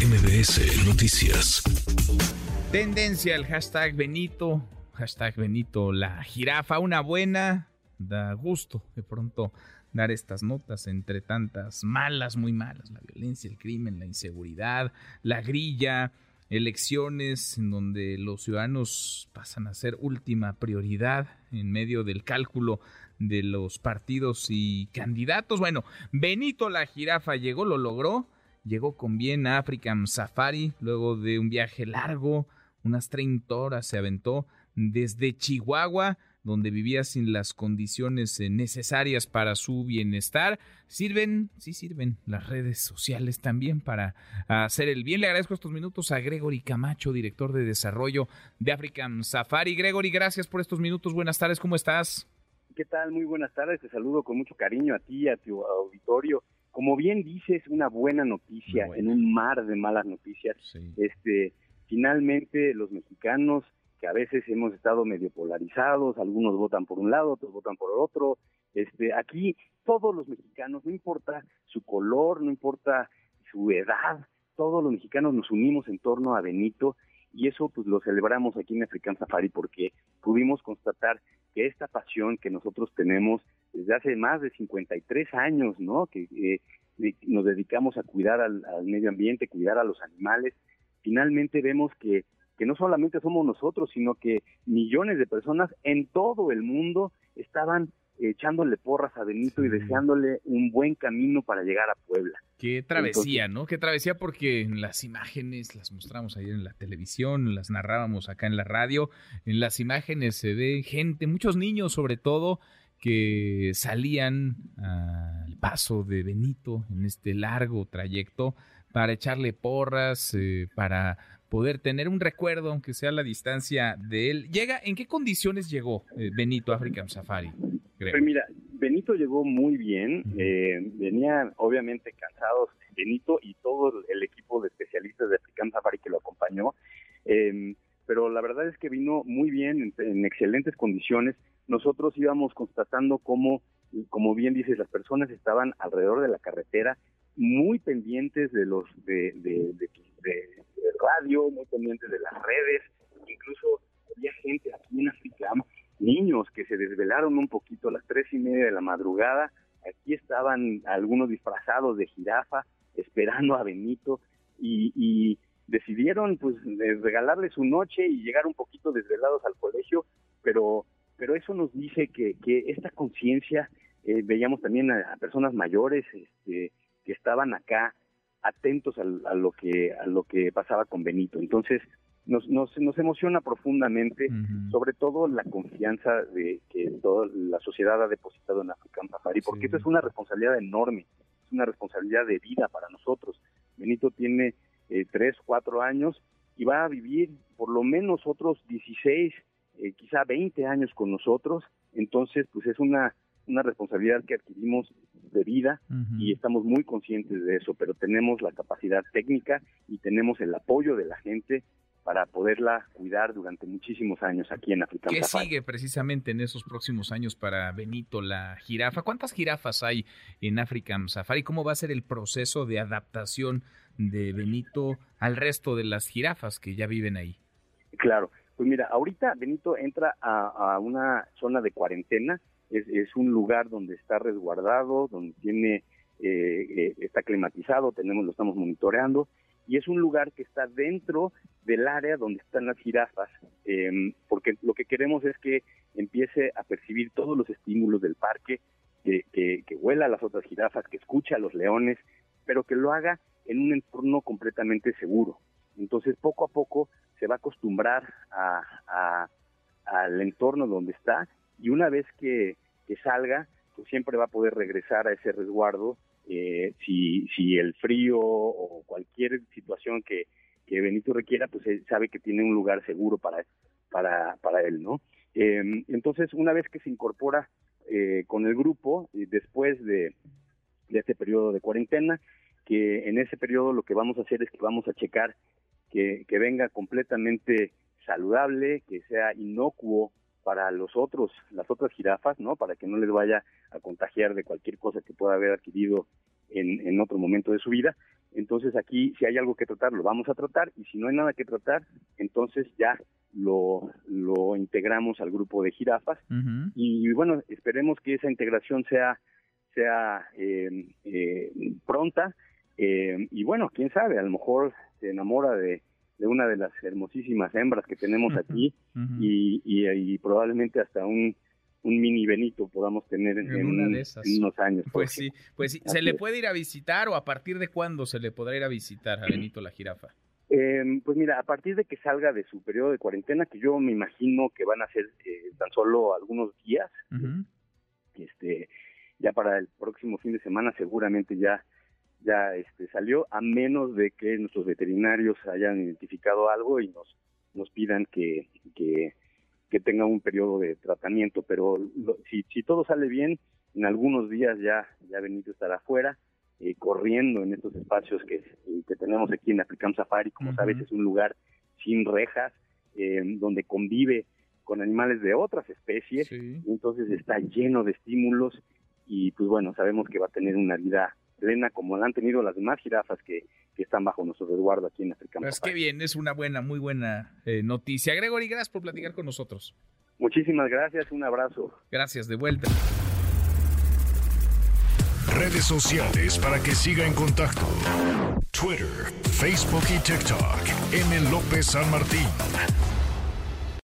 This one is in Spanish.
MBS Noticias. Tendencia el hashtag Benito, hashtag Benito la jirafa, una buena, da gusto de pronto dar estas notas entre tantas malas, muy malas, la violencia, el crimen, la inseguridad, la grilla, elecciones en donde los ciudadanos pasan a ser última prioridad en medio del cálculo de los partidos y candidatos. Bueno, Benito la jirafa llegó, lo logró, llegó con bien a African Safari luego de un viaje largo, unas 30 horas se aventó desde Chihuahua donde vivía sin las condiciones eh, necesarias para su bienestar. Sirven, sí sirven las redes sociales también para hacer el bien. Le agradezco estos minutos a Gregory Camacho, director de desarrollo de African Safari. Gregory, gracias por estos minutos. Buenas tardes, ¿cómo estás? ¿Qué tal? Muy buenas tardes. Te saludo con mucho cariño a ti, a tu auditorio. Como bien dices, una buena noticia en un mar de malas noticias. Este, finalmente los mexicanos que a veces hemos estado medio polarizados, algunos votan por un lado, otros votan por el otro. Este, aquí todos los mexicanos, no importa su color, no importa su edad, todos los mexicanos nos unimos en torno a Benito y eso pues lo celebramos aquí en African Safari porque pudimos constatar que esta pasión que nosotros tenemos desde hace más de 53 años, ¿no? Que eh, nos dedicamos a cuidar al medio ambiente, cuidar a los animales, finalmente vemos que que no solamente somos nosotros, sino que millones de personas en todo el mundo estaban echándole porras a Benito y deseándole un buen camino para llegar a Puebla. Qué travesía, ¿no? Qué travesía porque en las imágenes las mostramos ayer en la televisión, las narrábamos acá en la radio, en las imágenes se ve gente, muchos niños sobre todo, que salían al paso de Benito en este largo trayecto para echarle porras, eh, para poder tener un recuerdo, aunque sea a la distancia de él. ¿Llega? ¿En qué condiciones llegó eh, Benito African Safari? Pues mira, Benito llegó muy bien, eh, venía obviamente cansados Benito y todo el equipo de especialistas de African Safari que lo acompañó, em, pero la verdad es que vino muy bien, en, excelentes condiciones. Nosotros íbamos constatando cómo, como bien dices, las personas estaban alrededor de la carretera muy pendientes de los de, de, radio, muy pendientes de las redes, incluso había gente aquí en África, niños que se desvelaron un poquito a las tres y media de la madrugada, aquí estaban algunos disfrazados de jirafa esperando a Benito. Y, decidieron pues regalarle su noche y llegar un poquito desvelados al colegio, pero pero eso nos dice que, que esta conciencia eh, veíamos también a, personas mayores este, que estaban acá atentos a, lo que a lo que pasaba con Benito. Entonces nos, nos, nos emociona profundamente, sobre todo la confianza de que toda la sociedad ha depositado en African Safari, porque eso es una responsabilidad enorme, es una responsabilidad de vida para nosotros. Benito tiene eh, tres, cuatro años y va a vivir por lo menos otros 16, eh, quizá 20 años con nosotros. Entonces, pues es una una responsabilidad que adquirimos de vida y estamos muy conscientes de eso, pero tenemos la capacidad técnica y tenemos el apoyo de la gente para poderla cuidar durante muchísimos años aquí en African ¿Qué sigue precisamente en esos próximos años para Benito la jirafa? ¿Cuántas jirafas hay en African Safari? ¿Cómo va a ser el proceso de adaptación de Benito al resto de las jirafas que ya viven ahí? Claro, pues mira, ahorita Benito entra a una zona de cuarentena es, un lugar donde está resguardado, donde tiene eh, eh, está climatizado, tenemos lo estamos monitoreando y es un lugar que está dentro del área donde están las jirafas, em, porque lo que queremos es que empiece a percibir todos los estímulos del parque, que, que, huela a las otras jirafas, que escuche a los leones, pero que lo haga en un entorno completamente seguro. Entonces, poco a poco se va a acostumbrar a, al entorno donde está y una vez que, salga, pues siempre va a poder regresar a ese resguardo eh, si, el frío o cualquier situación que, Benito requiera, pues sabe que tiene un lugar seguro para, él, ¿no? Em, entonces, una vez que se incorpora eh, con el grupo, después de, de este periodo de cuarentena, que en ese periodo lo que vamos a hacer es que vamos a checar que, que venga completamente saludable, que sea inocuo para los otros, las otras jirafas, ¿no? Para que no les vaya a contagiar de cualquier cosa que pueda haber adquirido en, en otro momento de su vida. Entonces aquí si hay algo que tratar, lo vamos a tratar y si no hay nada que tratar, entonces ya lo, lo integramos al grupo de jirafas y bueno, esperemos que esa integración sea, sea eh, eh, pronta eh, y bueno, quién sabe, a lo mejor se enamora de, de una de las hermosísimas hembras que tenemos aquí y, y, probablemente hasta un un mini Benito podamos tener en, unos años. Pues sí, pues sí. ¿Se le puede ir a visitar o a partir de cuándo se le podrá ir a visitar a Benito la jirafa? Eh, pues mira, a partir de que salga de su periodo de cuarentena, que yo me imagino que van a ser eh, tan solo algunos días, este, ya para el próximo fin de semana seguramente ya ya este salió, a menos de que nuestros veterinarios hayan identificado algo y nos nos pidan que, que que tenga un periodo de tratamiento, pero si, si todo sale bien, en algunos días ya, ya Benito estará afuera, eh, corriendo en estos espacios que, que tenemos aquí en African Safari, como sabes, es un lugar sin rejas, eh, donde convive con animales de otras especies, entonces está lleno de estímulos y pues bueno, sabemos que va a tener una vida plena como la han tenido las demás jirafas que, están bajo nuestro resguardo aquí en África. Pues qué bien, es una buena, muy buena eh, noticia. Gregory, gracias por platicar con nosotros. Muchísimas gracias, un abrazo. Gracias, de vuelta. Redes sociales para que siga en contacto: Twitter, Facebook y TikTok. M. López San Martín.